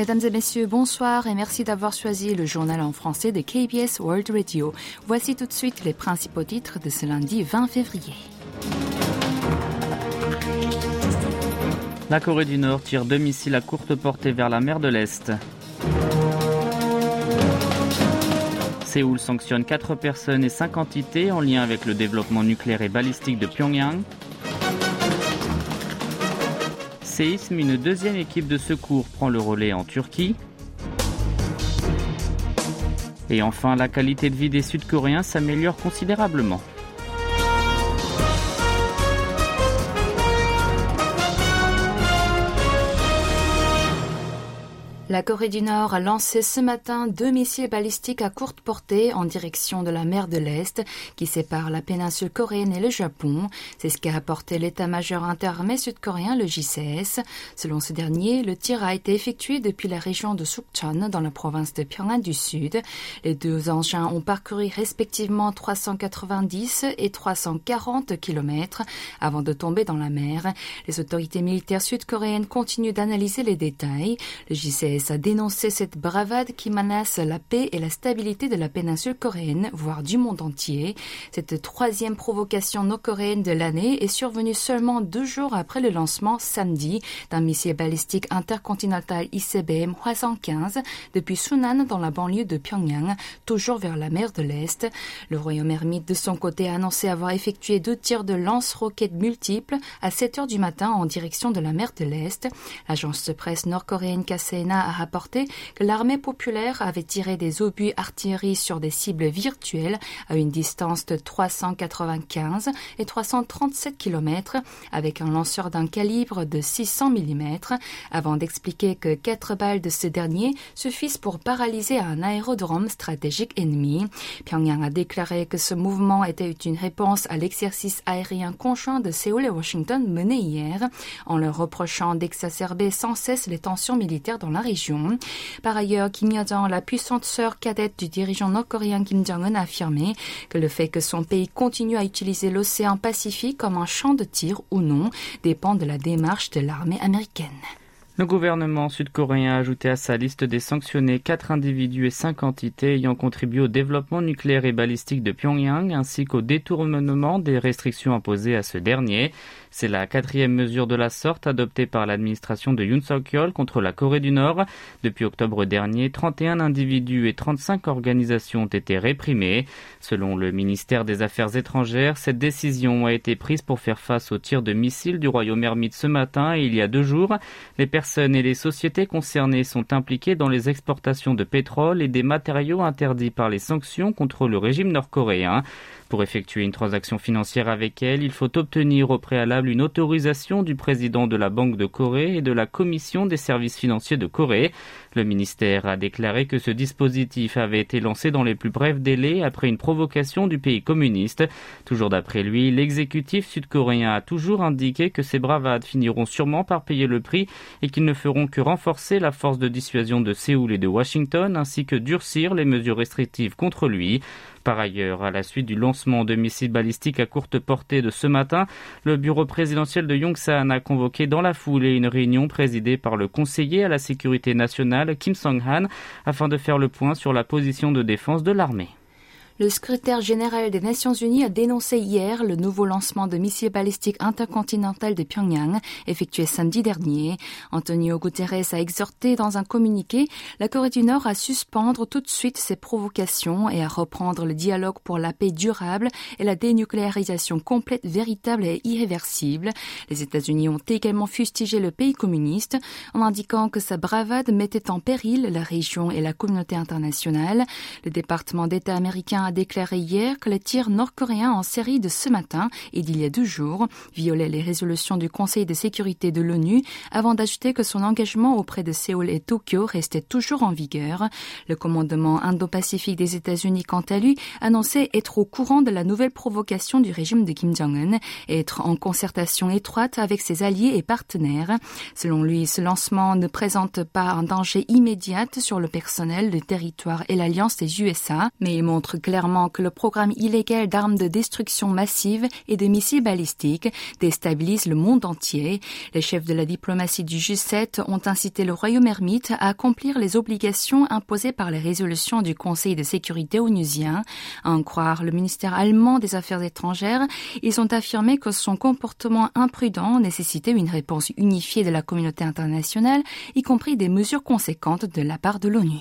Mesdames et messieurs, bonsoir et merci d'avoir choisi le journal en français de KBS World Radio. Voici tout de suite les principaux titres de ce lundi 20 février. La Corée du Nord tire deux missiles à courte portée vers la mer de l'Est. Séoul sanctionne quatre personnes et cinq entités en lien avec le développement nucléaire et balistique de Pyongyang. Une deuxième équipe de secours prend le relais en Turquie. Et enfin, la qualité de vie des Sud-Coréens s'améliore considérablement. La Corée du Nord a lancé ce matin deux missiles balistiques à courte portée en direction de la mer de l'Est qui sépare la péninsule coréenne et le Japon. C'est ce qu'a apporté l'état-major interarmé sud-coréen, le JCS. Selon ce dernier, le tir a été effectué depuis la région de Sukchon dans la province de Pyongyang du Sud. Les deux engins ont parcouru respectivement 390 et 340 kilomètres avant de tomber dans la mer. Les autorités militaires sud-coréennes continuent d'analyser les détails. A dénoncé cette bravade qui menace la paix et la stabilité de la péninsule coréenne, voire du monde entier. Cette troisième provocation nord-coréenne de l'année est survenue seulement deux jours après le lancement samedi d'un missile balistique intercontinental ICBM Hwasong 15 depuis Sunan dans la banlieue de Pyongyang, toujours vers la mer de l'Est. Le royaume ermite de son côté a annoncé avoir effectué deux tirs de lance-roquettes multiples à 7 heures du matin en direction de la mer de l'Est. L'agence de presse nord-coréenne KCNA a rapporté que l'armée populaire avait tiré des obus artillerie sur des cibles virtuelles à une distance de 395 et 337 km avec un lanceur d'un calibre de 600 mm avant d'expliquer que quatre balles de ce dernier suffisent pour paralyser un aérodrome stratégique ennemi. Pyongyang a déclaré que ce mouvement était une réponse à l'exercice aérien conjoint de Séoul et Washington mené hier en leur reprochant d'exacerber sans cesse les tensions militaires dans la région. Par ailleurs, Kim Yo-jong, la puissante sœur cadette du dirigeant nord-coréen Kim Jong-un, a affirmé que le fait que son pays continue à utiliser l'océan Pacifique comme un champ de tir ou non dépend de la démarche de l'armée américaine. Le gouvernement sud-coréen a ajouté à sa liste des sanctionnés quatre individus et cinq entités ayant contribué au développement nucléaire et balistique de Pyongyang ainsi qu'au détournement des restrictions imposées à ce dernier. C'est la quatrième mesure de la sorte adoptée par l'administration de Yoon Suk-yeol contre la Corée du Nord. Depuis octobre dernier, 31 individus et 35 organisations ont été réprimés. Selon le ministère des Affaires étrangères, cette décision a été prise pour faire face aux tirs de missiles du royaume ermite ce matin et il y a deux jours. Les personnes et les sociétés concernées sont impliquées dans les exportations de pétrole et des matériaux interdits par les sanctions contre le régime nord-coréen. Pour effectuer une transaction financière avec elle, il faut obtenir au préalable une autorisation du président de la Banque de Corée et de la Commission des services financiers de Corée. Le ministère a déclaré que ce dispositif avait été lancé dans les plus brefs délais après une provocation du pays communiste. Toujours d'après lui, l'exécutif sud-coréen a toujours indiqué que ces bravades finiront sûrement par payer le prix et qu'ils ne feront que renforcer la force de dissuasion de Séoul et de Washington ainsi que durcir les mesures restrictives contre lui. Par ailleurs, à la suite du lancement de missiles balistiques à courte portée de ce matin, le bureau présidentiel de Yongsan a convoqué dans la foulée une réunion présidée par le conseiller à la sécurité nationale Kim Song-han afin de faire le point sur la position de défense de l'armée. Le secrétaire général des Nations Unies a dénoncé hier le nouveau lancement de missiles balistiques intercontinental de Pyongyang, effectué samedi dernier. Antonio Guterres a exhorté dans un communiqué la Corée du Nord à suspendre tout de suite ses provocations et à reprendre le dialogue pour la paix durable et la dénucléarisation complète, véritable et irréversible. Les États-Unis ont également fustigé le pays communiste en indiquant que sa bravade mettait en péril la région et la communauté internationale. Le département d'État américain a a déclaré hier que les tirs nord-coréens en série de ce matin et d'il y a deux jours violaient les résolutions du Conseil de sécurité de l'ONU avant d'ajouter que son engagement auprès de Séoul et Tokyo restait toujours en vigueur. Le commandement indo-pacifique des États-Unis, quant à lui, annonçait être au courant de la nouvelle provocation du régime de Kim Jong-un et être en concertation étroite avec ses alliés et partenaires. Selon lui, ce lancement ne présente pas un danger immédiat sur le personnel, le territoire et l'alliance des USA, mais il montre que que le programme illégal d'armes de destruction massive et de missiles balistiques déstabilise le monde entier. Les chefs de la diplomatie du G7 ont incité le royaume ermite à accomplir les obligations imposées par les résolutions du Conseil de sécurité onusien. À en croire le ministère allemand des Affaires étrangères, ils ont affirmé que son comportement imprudent nécessitait une réponse unifiée de la communauté internationale, y compris des mesures conséquentes de la part de l'ONU.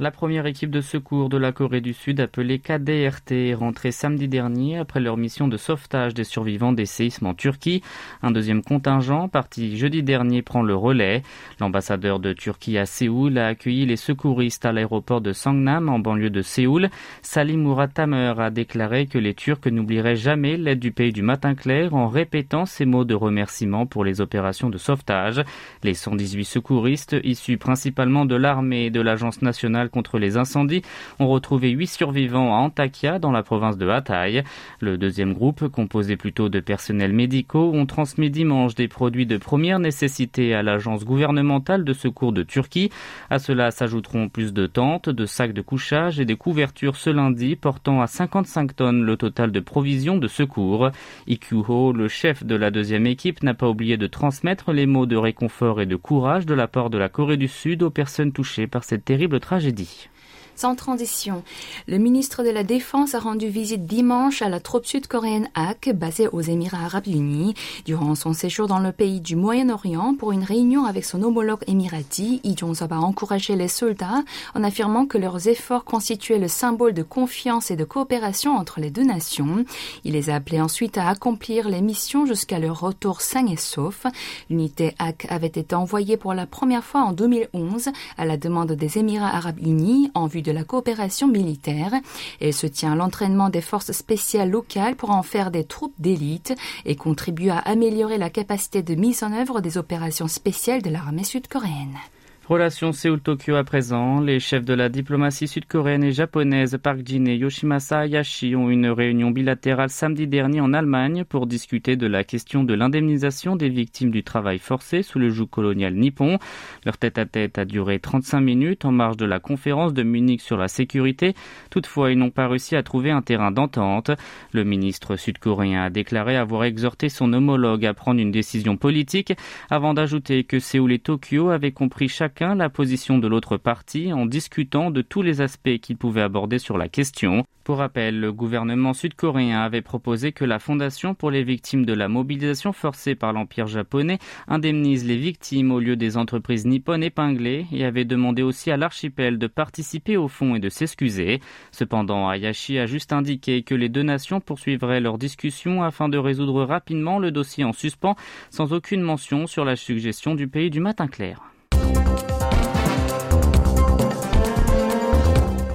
La première équipe de secours de la Corée du Sud, appelée KDRT, est rentrée samedi dernier après leur mission de sauvetage des survivants des séismes en Turquie. Un deuxième contingent, parti jeudi dernier, prend le relais. L'ambassadeur de Turquie à Séoul a accueilli les secouristes à l'aéroport de Sangnam, en banlieue de Séoul. Salim Murat a déclaré que les Turcs n'oublieraient jamais l'aide du pays du matin clair en répétant ces mots de remerciement pour les opérations de sauvetage. Les 118 secouristes, issus principalement de l'armée et de l'Agence nationale contre les incendies ont retrouvé huit survivants à Antakya dans la province de Hatay. Le deuxième groupe, composé plutôt de personnels médicaux, ont transmis dimanche des produits de première nécessité à l'agence gouvernementale de secours de Turquie. À cela s'ajouteront plus de tentes, de sacs de couchage et des couvertures ce lundi portant à 55 tonnes le total de provisions de secours. Ikuho, le chef de la deuxième équipe, n'a pas oublié de transmettre les mots de réconfort et de courage de la part de la Corée du Sud aux personnes touchées par cette terrible tragédie dit. Sans transition, le ministre de la Défense a rendu visite dimanche à la troupe sud-coréenne AK, basée aux Émirats arabes unis, durant son séjour dans le pays du Moyen-Orient pour une réunion avec son homologue émirati. Lee a encouragé les soldats en affirmant que leurs efforts constituaient le symbole de confiance et de coopération entre les deux nations. Il les a appelés ensuite à accomplir les missions jusqu'à leur retour sain et sauf. L'unité AK avait été envoyée pour la première fois en 2011 à la demande des Émirats arabes unis en vue de la coopération militaire. Elle se tient à l'entraînement des forces spéciales locales pour en faire des troupes d'élite et contribue à améliorer la capacité de mise en œuvre des opérations spéciales de l'armée sud-coréenne. Relation Séoul-Tokyo à présent. Les chefs de la diplomatie sud-coréenne et japonaise Park Jin et Yoshimasa Hayashi ont une réunion bilatérale samedi dernier en Allemagne pour discuter de la question de l'indemnisation des victimes du travail forcé sous le joug colonial nippon. Leur tête-à-tête -a duré 35 minutes en marge de la conférence de Munich sur la sécurité. Toutefois, ils n'ont pas réussi à trouver un terrain d'entente. Le ministre sud-coréen a déclaré avoir exhorté son homologue à prendre une décision politique avant d'ajouter que Séoul et Tokyo avaient compris chaque la position de l'autre partie en discutant de tous les aspects qu'il pouvait aborder sur la question. Pour rappel, le gouvernement sud-coréen avait proposé que la Fondation pour les victimes de la mobilisation forcée par l'Empire japonais indemnise les victimes au lieu des entreprises nippones épinglées et avait demandé aussi à l'archipel de participer au fonds et de s'excuser. Cependant, Hayashi a juste indiqué que les deux nations poursuivraient leurs discussions afin de résoudre rapidement le dossier en suspens sans aucune mention sur la suggestion du pays du matin clair.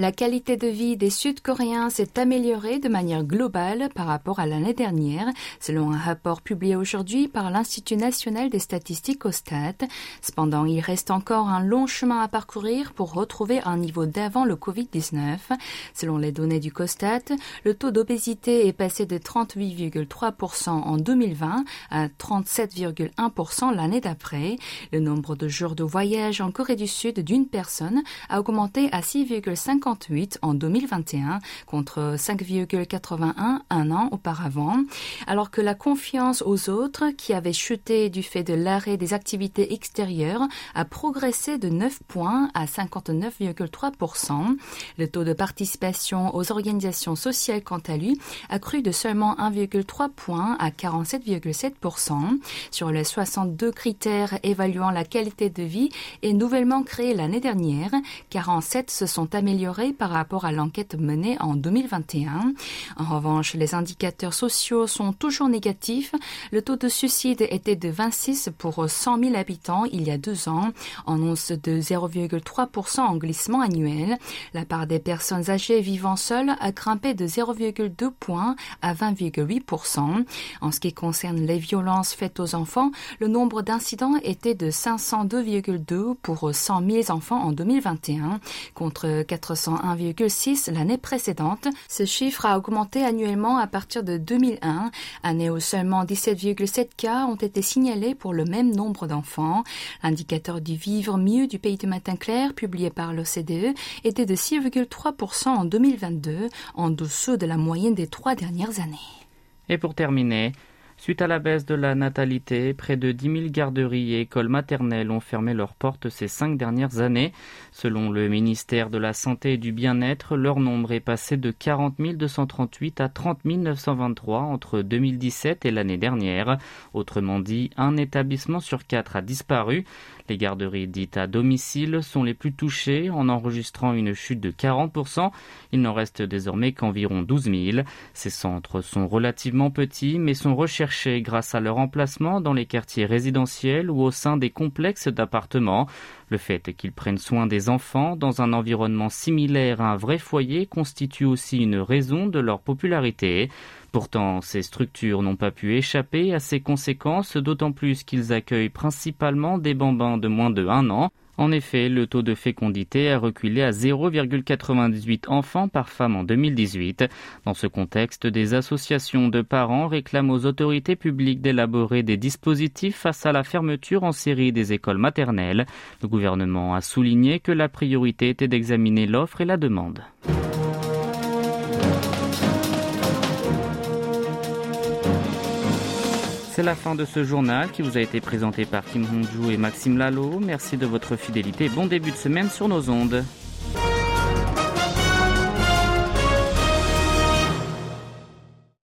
La qualité de vie des Sud-Coréens s'est améliorée de manière globale par rapport à l'année dernière, selon un rapport publié aujourd'hui par l'Institut national des statistiques au Stade. Cependant, il reste encore un long chemin à parcourir pour retrouver un niveau d'avant le Covid-19. Selon les données du COSTAT, le taux d'obésité est passé de 38,3% en 2020 à 37,1% l'année d'après. Le nombre de jours de voyage en Corée du Sud d'une personne a augmenté à 6,5 en 2021 contre 5,81 un an auparavant, alors que la confiance aux autres, qui avait chuté du fait de l'arrêt des activités extérieures, a progressé de 9 points à 59,3%. Le taux de participation aux organisations sociales, quant à lui, a cru de seulement 1,3 points à 47,7%. Sur les 62 critères évaluant la qualité de vie et nouvellement créés l'année dernière, 47 se sont améliorés par rapport à l'enquête menée en 2021. En revanche, les indicateurs sociaux sont toujours négatifs. Le taux de suicide était de 26 pour 100 000 habitants il y a deux ans, en hausse de 0,3% en glissement annuel. La part des personnes âgées vivant seules a grimpé de 0,2 points à 20,8%. En ce qui concerne les violences faites aux enfants, le nombre d'incidents était de 502,2 pour 100 000 enfants en 2021 contre 400 contre 1,6 l'année précédente. Ce chiffre a augmenté annuellement à partir de 2001, année où seulement 17,7 cas ont été signalés pour le même nombre d'enfants. L'indicateur du vivre mieux du pays de matin clair, publié par l'OCDE, était de 6,3% en 2022, en dessous de la moyenne des trois dernières années. Et pour terminer, Suite à la baisse de la natalité, près de 10 000 garderies et écoles maternelles ont fermé leurs portes ces cinq dernières années. Selon le ministère de la Santé et du Bien-être, leur nombre est passé de 40 238 à 30 923 entre 2017 et l'année dernière. Autrement dit, un établissement sur quatre a disparu. Les garderies dites à domicile sont les plus touchées en enregistrant une chute de 40%. Il n'en reste désormais qu'environ 12 000. Ces centres sont relativement petits mais sont recherchés grâce à leur emplacement dans les quartiers résidentiels ou au sein des complexes d'appartements. Le fait qu'ils prennent soin des enfants dans un environnement similaire à un vrai foyer constitue aussi une raison de leur popularité. Pourtant, ces structures n'ont pas pu échapper à ces conséquences, d'autant plus qu'ils accueillent principalement des bambins de moins de un an. En effet, le taux de fécondité a reculé à 0,98 enfants par femme en 2018. Dans ce contexte, des associations de parents réclament aux autorités publiques d'élaborer des dispositifs face à la fermeture en série des écoles maternelles. Le gouvernement a souligné que la priorité était d'examiner l'offre et la demande. C'est la fin de ce journal qui vous a été présenté par Kim Hongju et Maxime Lalo. Merci de votre fidélité. Bon début de semaine sur nos ondes.